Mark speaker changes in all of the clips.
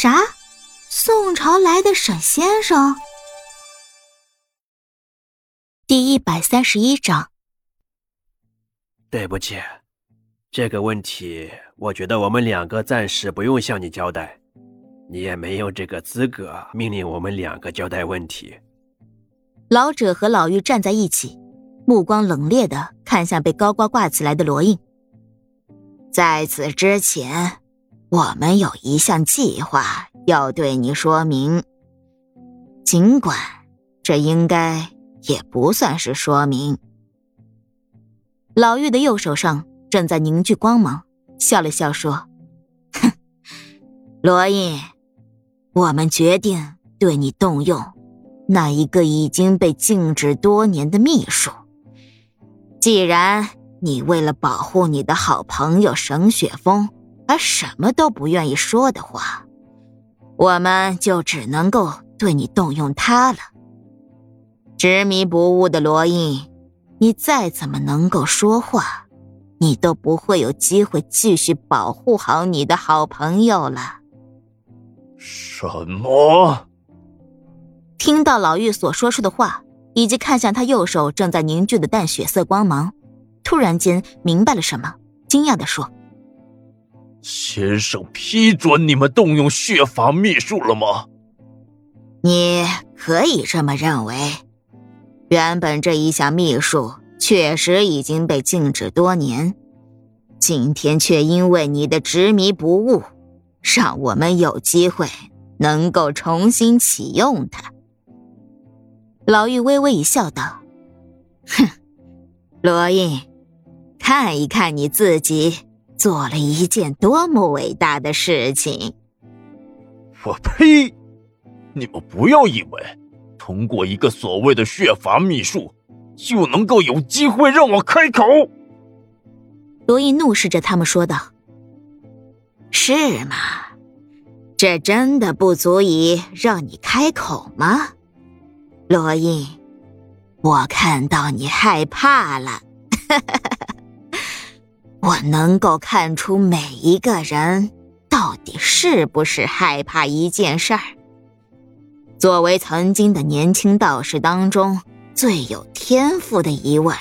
Speaker 1: 啥？宋朝来的沈先生？第一百三十一章。
Speaker 2: 对不起，这个问题，我觉得我们两个暂时不用向你交代，你也没有这个资格命令我们两个交代问题。
Speaker 1: 老者和老妪站在一起，目光冷冽的看向被高高挂起来的罗印。
Speaker 3: 在此之前，我们有一项计划要对你说明。尽管这应该也不算是说明。
Speaker 1: 老妪的右手上正在凝聚光芒，笑了笑说：“
Speaker 3: 哼，罗毅，我们决定对你动用那一个已经被禁止多年的秘术。既然你为了保护你的好朋友沈雪峰而什么都不愿意说的话，我们就只能够对你动用他了。执迷不悟的罗印。”你再怎么能够说话，你都不会有机会继续保护好你的好朋友了。
Speaker 4: 什么？
Speaker 1: 听到老妪所说出的话，以及看向他右手正在凝聚的淡血色光芒，突然间明白了什么，惊讶的说：“
Speaker 4: 先生批准你们动用血法秘术了吗？”
Speaker 3: 你可以这么认为。原本这一项秘术确实已经被禁止多年，今天却因为你的执迷不悟，让我们有机会能够重新启用它。
Speaker 1: 老妪微微一笑，道：“
Speaker 3: 哼，罗印，看一看你自己做了一件多么伟大的事情。”
Speaker 4: 我呸！你们不要以为。通过一个所谓的血法秘术，就能够有机会让我开口。
Speaker 1: 罗伊怒视着他们说道：“
Speaker 3: 是吗？这真的不足以让你开口吗？罗伊，我看到你害怕了。我能够看出每一个人到底是不是害怕一件事儿。”作为曾经的年轻道士当中最有天赋的一位，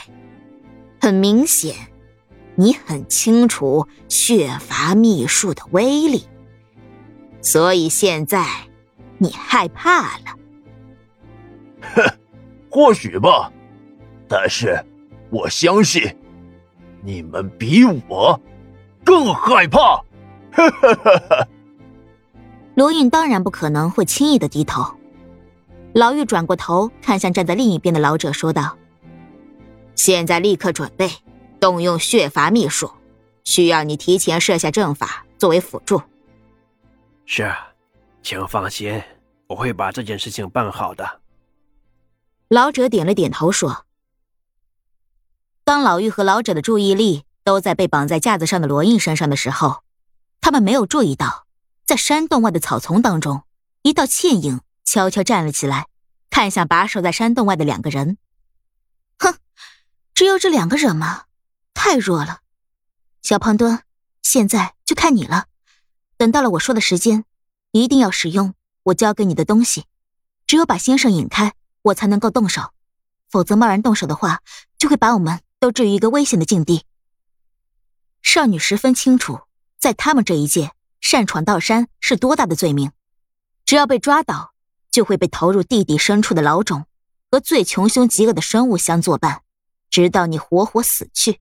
Speaker 3: 很明显，你很清楚血伐秘术的威力，所以现在你害怕了。
Speaker 4: 哼，或许吧，但是我相信你们比我更害怕。哈哈哈哈
Speaker 1: 罗印当然不可能会轻易的低头。老妪转过头，看向站在另一边的老者，说道：“
Speaker 3: 现在立刻准备动用血伐秘术，需要你提前设下阵法作为辅助。”“
Speaker 2: 是，请放心，我会把这件事情办好的。”
Speaker 1: 老者点了点头，说：“当老妪和老者的注意力都在被绑在架子上的罗印身上的时候，他们没有注意到，在山洞外的草丛当中，一道倩影。”悄悄站了起来，看向把守在山洞外的两个人。哼，只有这两个人吗？太弱了。小胖墩，现在就看你了。等到了我说的时间，一定要使用我教给你的东西。只有把先生引开，我才能够动手。否则贸然动手的话，就会把我们都置于一个危险的境地。少女十分清楚，在他们这一届，擅闯道山是多大的罪名。只要被抓到。就会被投入地底深处的牢中，和最穷凶极恶的生物相作伴，直到你活活死去。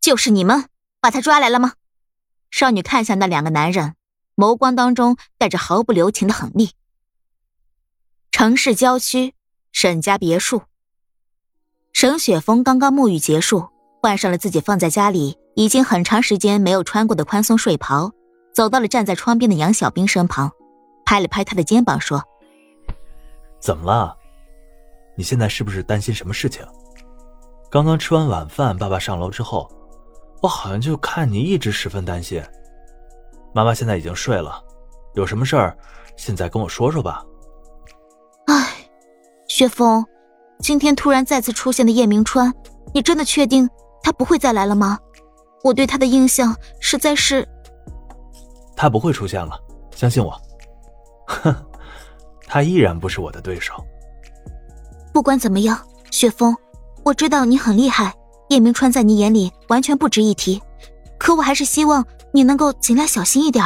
Speaker 1: 就是你们把他抓来了吗？少女看向那两个男人，眸光当中带着毫不留情的狠厉。城市郊区，沈家别墅。沈雪峰刚刚沐浴结束，换上了自己放在家里已经很长时间没有穿过的宽松睡袍，走到了站在窗边的杨小兵身旁。拍了拍他的肩膀，说：“
Speaker 5: 怎么了？你现在是不是担心什么事情？刚刚吃完晚饭，爸爸上楼之后，我好像就看你一直十分担心。妈妈现在已经睡了，有什么事儿，现在跟我说说吧。”
Speaker 1: 哎，雪峰，今天突然再次出现的叶明川，你真的确定他不会再来了吗？我对他的印象实在是……
Speaker 5: 他不会出现了。相信我。哼，他依然不是我的对手。
Speaker 1: 不管怎么样，雪峰，我知道你很厉害，叶明川在你眼里完全不值一提，可我还是希望你能够尽量小心一点。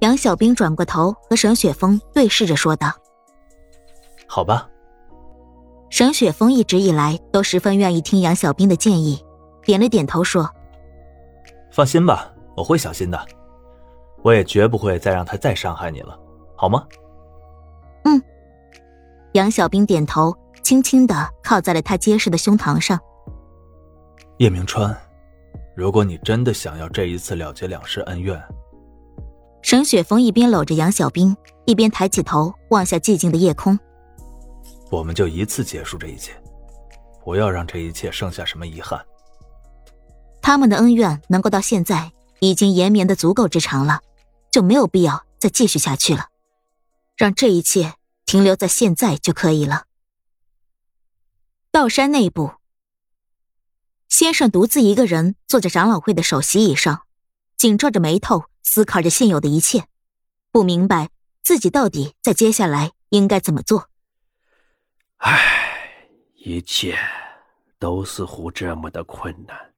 Speaker 1: 杨小兵转过头和沈雪峰对视着说道：“
Speaker 5: 好吧。”
Speaker 1: 沈雪峰一直以来都十分愿意听杨小兵的建议，点了点头说：“
Speaker 5: 放心吧，我会小心的，我也绝不会再让他再伤害你了，好吗？”
Speaker 1: 嗯。杨小兵点头，轻轻的靠在了他结实的胸膛上。
Speaker 5: 叶明川，如果你真的想要这一次了结两世恩怨，
Speaker 1: 沈雪峰一边搂着杨小兵，一边抬起头望向寂静的夜空。
Speaker 5: 我们就一次结束这一切，不要让这一切剩下什么遗憾。
Speaker 1: 他们的恩怨能够到现在已经延绵的足够之长了，就没有必要再继续下去了。让这一切停留在现在就可以了。道山内部，先生独自一个人坐在长老会的首席椅上，紧皱着眉头思考着现有的一切，不明白自己到底在接下来应该怎么做。
Speaker 2: 唉，一切都似乎这么的困难。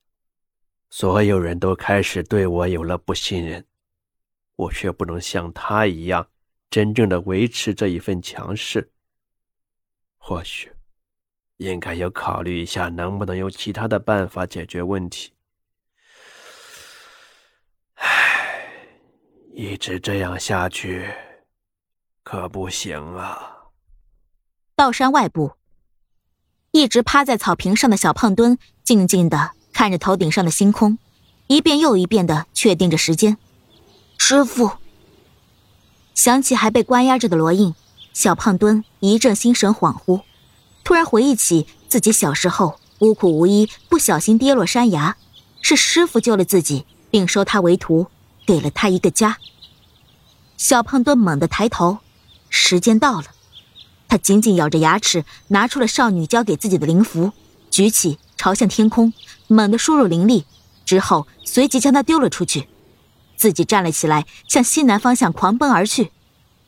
Speaker 2: 所有人都开始对我有了不信任，我却不能像他一样，真正的维持这一份强势。或许，应该要考虑一下，能不能用其他的办法解决问题。唉，一直这样下去，可不行啊。
Speaker 1: 道山外部，一直趴在草坪上的小胖墩静静的看着头顶上的星空，一遍又一遍的确定着时间。师傅，想起还被关押着的罗印，小胖墩一阵心神恍惚，突然回忆起自己小时候孤苦无依，不小心跌落山崖，是师傅救了自己，并收他为徒，给了他一个家。小胖墩猛地抬头，时间到了。他紧紧咬着牙齿，拿出了少女交给自己的灵符，举起朝向天空，猛地输入灵力，之后随即将它丢了出去，自己站了起来，向西南方向狂奔而去。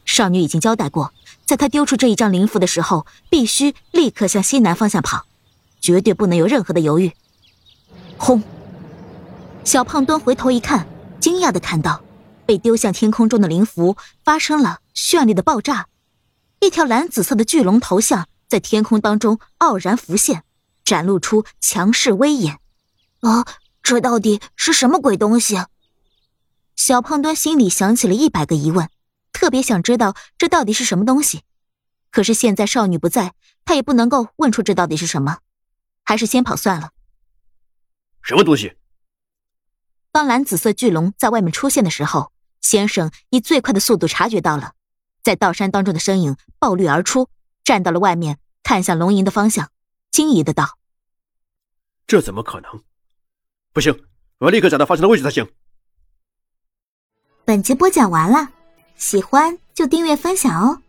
Speaker 1: 少女已经交代过，在他丢出这一张灵符的时候，必须立刻向西南方向跑，绝对不能有任何的犹豫。轰！小胖墩回头一看，惊讶的看到，被丢向天空中的灵符发生了绚丽的爆炸。一条蓝紫色的巨龙头像在天空当中傲然浮现，展露出强势威严。啊，这到底是什么鬼东西？小胖墩心里想起了一百个疑问，特别想知道这到底是什么东西。可是现在少女不在，他也不能够问出这到底是什么，还是先跑算了。
Speaker 2: 什么东西？
Speaker 1: 当蓝紫色巨龙在外面出现的时候，先生以最快的速度察觉到了。在道山当中的身影暴掠而出，站到了外面，看向龙吟的方向，惊疑的道：“
Speaker 2: 这怎么可能？不行，我要立刻找到发生的位置才行。”
Speaker 1: 本集播讲完了，喜欢就订阅分享哦。